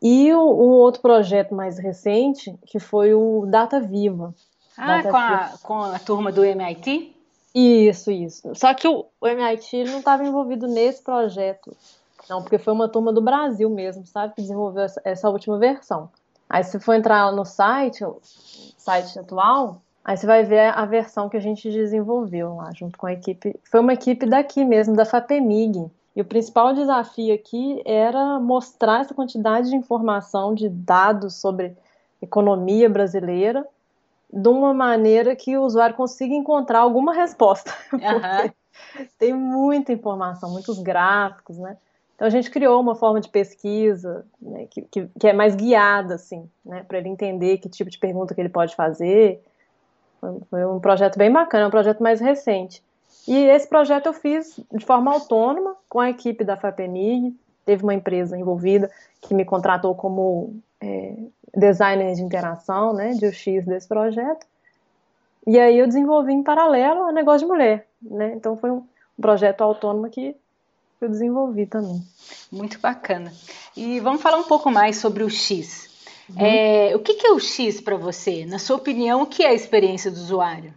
S2: E o, um outro projeto mais recente, que foi o Data Viva,
S1: ah, com a, com a turma do MIT?
S2: Isso, isso. Só que o, o MIT não estava envolvido nesse projeto, não, porque foi uma turma do Brasil mesmo, sabe, que desenvolveu essa, essa última versão. Aí se for entrar no site, o site atual, aí você vai ver a versão que a gente desenvolveu lá, junto com a equipe. Foi uma equipe daqui mesmo, da FAPEMIG. E o principal desafio aqui era mostrar essa quantidade de informação, de dados sobre economia brasileira, de uma maneira que o usuário consiga encontrar alguma resposta. Uhum. tem muita informação, muitos gráficos, né? Então a gente criou uma forma de pesquisa né, que, que, que, é mais guiada, assim, né, para ele entender que tipo de pergunta que ele pode fazer. Foi, um projeto bem bacana, um projeto mais recente. E esse projeto eu fiz de forma autônoma com a equipe da FAPENIG. Teve uma empresa envolvida que me contratou como é, designer de interação, né, de UX desse projeto. E aí eu desenvolvi em paralelo a negócio de mulher, né? Então foi um projeto autônomo que eu desenvolvi também.
S1: Muito bacana. E vamos falar um pouco mais sobre o X. Uhum. É, o que, que é o X para você? Na sua opinião, o que é a experiência do usuário?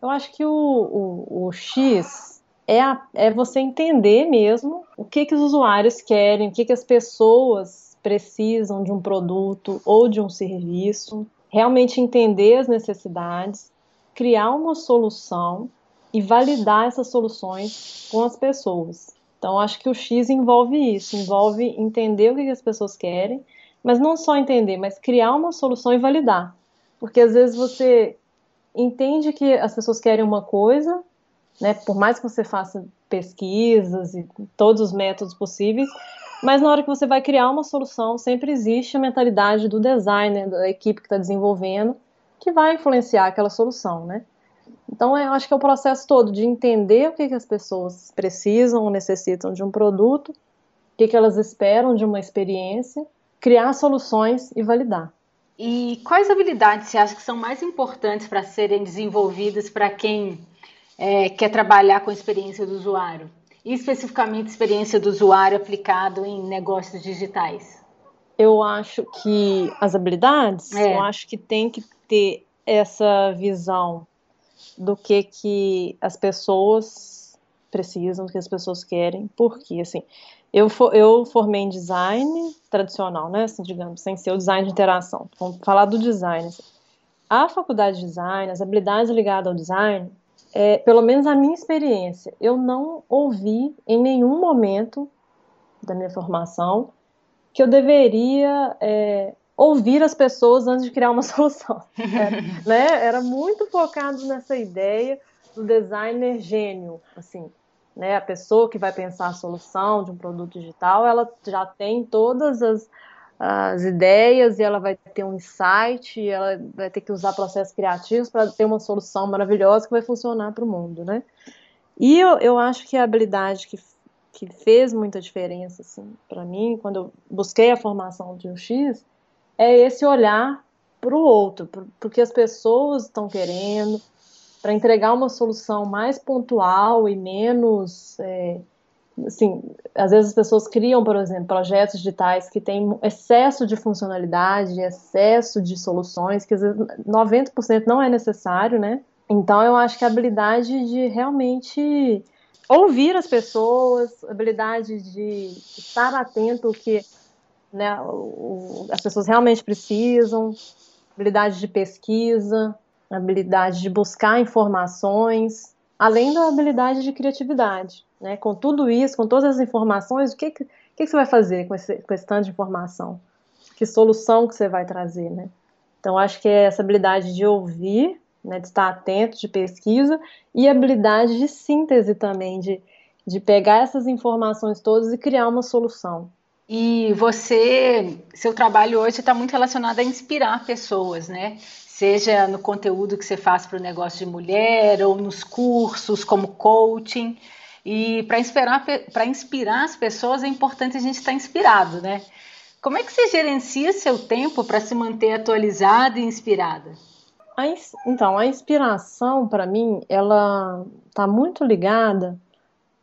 S2: Eu acho que o, o, o X é, a, é você entender mesmo o que, que os usuários querem, o que, que as pessoas precisam de um produto ou de um serviço, realmente entender as necessidades, criar uma solução e validar essas soluções com as pessoas. Então, acho que o X envolve isso, envolve entender o que as pessoas querem, mas não só entender, mas criar uma solução e validar. Porque às vezes você entende que as pessoas querem uma coisa, né, por mais que você faça pesquisas e todos os métodos possíveis, mas na hora que você vai criar uma solução, sempre existe a mentalidade do designer, da equipe que está desenvolvendo, que vai influenciar aquela solução, né? Então, eu acho que é o processo todo de entender o que, que as pessoas precisam ou necessitam de um produto, o que, que elas esperam de uma experiência, criar soluções e validar.
S1: E quais habilidades você acha que são mais importantes para serem desenvolvidas para quem é, quer trabalhar com a experiência do usuário? e especificamente experiência do usuário aplicado em negócios digitais?
S2: Eu acho que as habilidades, é. eu acho que tem que ter essa visão do que que as pessoas precisam, do que as pessoas querem, porque assim, eu, for, eu formei em design tradicional, né, assim, digamos, sem ser o design de interação. Vamos falar do design. Assim. A faculdade de design, as habilidades ligadas ao design, é, pelo menos a minha experiência, eu não ouvi em nenhum momento da minha formação que eu deveria é, ouvir as pessoas antes de criar uma solução. É, né? Era muito focado nessa ideia do designer gênio, assim, né? A pessoa que vai pensar a solução de um produto digital, ela já tem todas as as ideias e ela vai ter um insight, ela vai ter que usar processos criativos para ter uma solução maravilhosa que vai funcionar para o mundo, né? E eu, eu acho que a habilidade que, que fez muita diferença, assim, para mim, quando eu busquei a formação de um X, é esse olhar para o outro, para o que as pessoas estão querendo, para entregar uma solução mais pontual e menos é, assim, às vezes as pessoas criam, por exemplo, projetos digitais que têm excesso de funcionalidade, excesso de soluções, que às vezes 90% não é necessário, né? Então eu acho que a habilidade de realmente ouvir as pessoas, habilidade de estar atento ao que né, o, as pessoas realmente precisam, habilidade de pesquisa, habilidade de buscar informações, além da habilidade de criatividade. Né? Com tudo isso, com todas as informações, o que, que, você vai fazer com esse, com esse tanto de informação? Que solução que você vai trazer, né? Então, acho que é essa habilidade de ouvir, né, de estar atento, de pesquisa, e habilidade de síntese também, de, de pegar essas informações todas e criar uma solução.
S1: E você, seu trabalho hoje está muito relacionado a inspirar pessoas, né? Seja no conteúdo que você faz para o negócio de mulher ou nos cursos como coaching. E para inspirar, inspirar as pessoas é importante a gente estar tá inspirado, né? Como é que você gerencia seu tempo para se manter atualizada e inspirada?
S2: A, então, a inspiração para mim, ela está muito ligada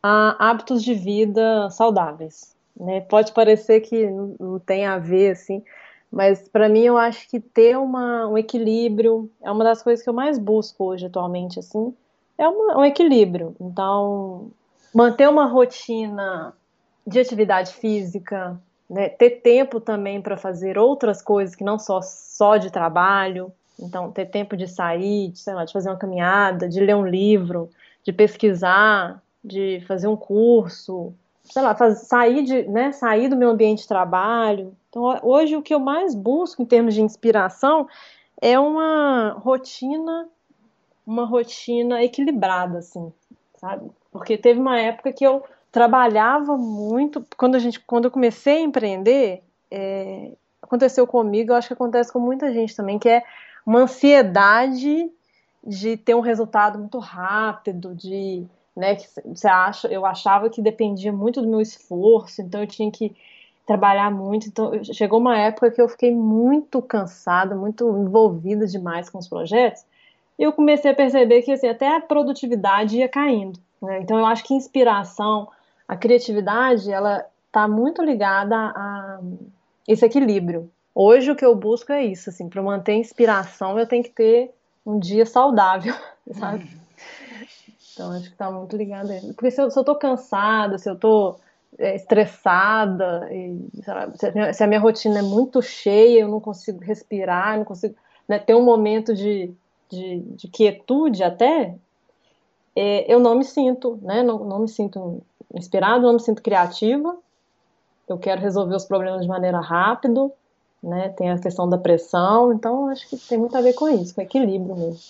S2: a hábitos de vida saudáveis. Né? Pode parecer que não tem a ver assim, mas para mim eu acho que ter uma, um equilíbrio é uma das coisas que eu mais busco hoje atualmente assim, é uma, um equilíbrio. Então, manter uma rotina de atividade física, né? ter tempo também para fazer outras coisas que não só só de trabalho. Então, ter tempo de sair, de, sei lá, de fazer uma caminhada, de ler um livro, de pesquisar, de fazer um curso, sei lá, sair, de, né, sair do meu ambiente de trabalho. Então, hoje o que eu mais busco em termos de inspiração é uma rotina, uma rotina equilibrada, assim, sabe? Porque teve uma época que eu trabalhava muito. Quando, a gente, quando eu comecei a empreender, é, aconteceu comigo, eu acho que acontece com muita gente também, que é uma ansiedade de ter um resultado muito rápido, de né, que você acha, eu achava que dependia muito do meu esforço, então eu tinha que trabalhar muito. Então chegou uma época que eu fiquei muito cansada, muito envolvida demais com os projetos, e eu comecei a perceber que assim, até a produtividade ia caindo. Né? Então eu acho que inspiração, a criatividade, ela está muito ligada a esse equilíbrio. Hoje o que eu busco é isso, assim, para manter inspiração eu tenho que ter um dia saudável, sabe? Então acho que está muito ligado a. Porque se eu, se eu tô cansada, se eu tô é, estressada, e, lá, se, a minha, se, a minha, rotina é muito cheia, eu não consigo respirar, não consigo né, ter um momento de, de, de quietude até, é, eu não me sinto, né? Não, não me sinto inspirado, não me sinto criativa. Eu quero resolver os problemas de maneira rápida, né? Tem a questão da pressão, então acho que tem muito a ver com isso, com equilíbrio mesmo.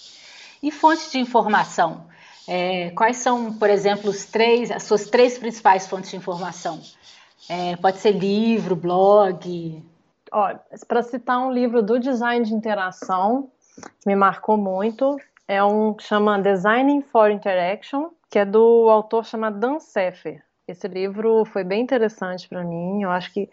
S1: E fontes de informação? É, quais são, por exemplo, os três, as suas três principais fontes de informação? É, pode ser livro, blog.
S2: Para citar um livro do design de interação que me marcou muito, é um que chama Designing for Interaction, que é do autor chamado Dan Seffer. Esse livro foi bem interessante para mim. Eu acho que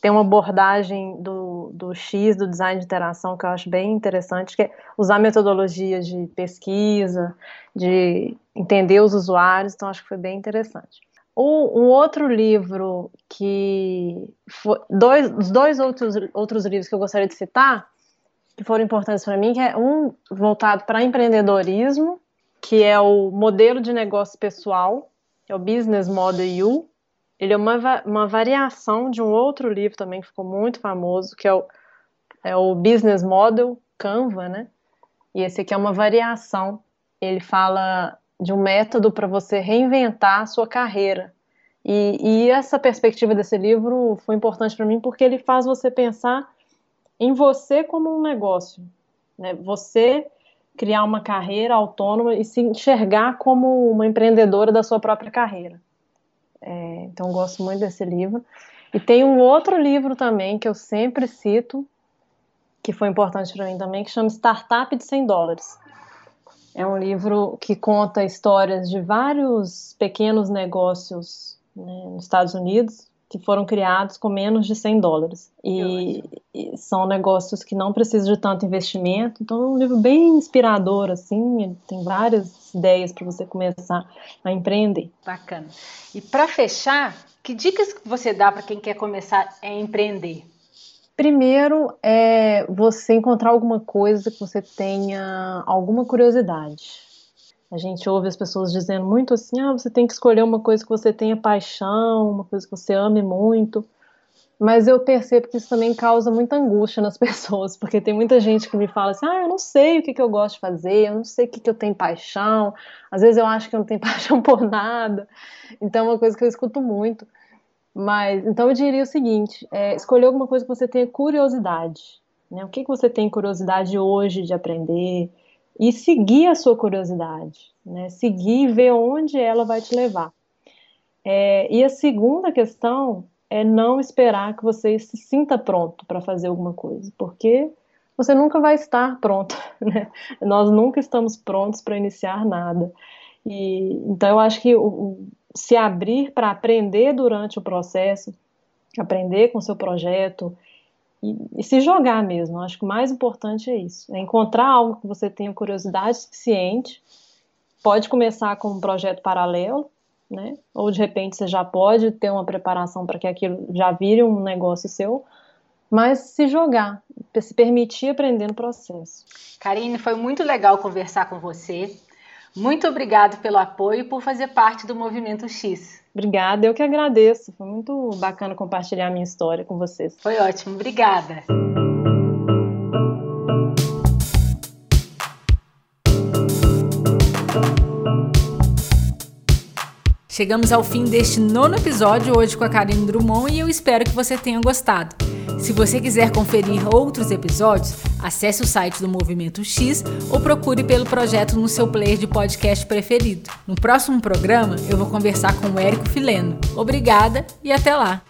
S2: tem uma abordagem do, do X, do design de interação, que eu acho bem interessante, que é usar metodologias de pesquisa, de entender os usuários, então acho que foi bem interessante. Um, um outro livro que foi, dois, os dois outros, outros livros que eu gostaria de citar, que foram importantes para mim, que é um voltado para empreendedorismo, que é o modelo de negócio pessoal, é o Business Model U. Ele é uma, uma variação de um outro livro também que ficou muito famoso, que é o, é o Business Model Canva, né? E esse aqui é uma variação. Ele fala de um método para você reinventar a sua carreira. E, e essa perspectiva desse livro foi importante para mim porque ele faz você pensar em você como um negócio. Né? Você criar uma carreira autônoma e se enxergar como uma empreendedora da sua própria carreira. É, então, gosto muito desse livro. E tem um outro livro também que eu sempre cito, que foi importante para mim também, que chama Startup de 100 dólares. É um livro que conta histórias de vários pequenos negócios né, nos Estados Unidos, que foram criados com menos de 100 dólares. E, e, são negócios que não precisam de tanto investimento. Então é um livro bem inspirador, assim, tem várias ideias para você começar a empreender.
S1: Bacana. E para fechar, que dicas você dá para quem quer começar a empreender?
S2: Primeiro é você encontrar alguma coisa que você tenha alguma curiosidade. A gente ouve as pessoas dizendo muito assim: ah, você tem que escolher uma coisa que você tenha paixão, uma coisa que você ame muito. Mas eu percebo que isso também causa muita angústia nas pessoas, porque tem muita gente que me fala assim: ah, eu não sei o que, que eu gosto de fazer, eu não sei o que, que eu tenho paixão. Às vezes eu acho que eu não tenho paixão por nada. Então é uma coisa que eu escuto muito. Mas, então eu diria o seguinte: é, escolher alguma coisa que você tenha curiosidade. Né? O que, que você tem curiosidade hoje de aprender? E seguir a sua curiosidade. Né? Seguir e ver onde ela vai te levar. É, e a segunda questão é não esperar que você se sinta pronto para fazer alguma coisa, porque você nunca vai estar pronto. Né? Nós nunca estamos prontos para iniciar nada. E, então eu acho que o, o se abrir para aprender durante o processo, aprender com o seu projeto e, e, se jogar mesmo. Eu acho que o mais importante é isso: é encontrar algo que você tenha curiosidade suficiente. Pode começar com um projeto paralelo, né? Ou de repente você já pode ter uma preparação para que aquilo já vire um negócio seu, mas se jogar, se permitir aprender no processo.
S1: Karine, foi muito legal conversar com você. Muito obrigado pelo apoio e por fazer parte do Movimento X.
S2: Obrigada, eu que agradeço. Foi muito bacana compartilhar a minha história com vocês.
S1: Foi ótimo, obrigada. Chegamos ao fim deste nono episódio hoje com a Karine Drummond e eu espero que você tenha gostado. Se você quiser conferir outros episódios, acesse o site do Movimento X ou procure pelo projeto no seu player de podcast preferido. No próximo programa, eu vou conversar com o Érico Fileno. Obrigada e até lá!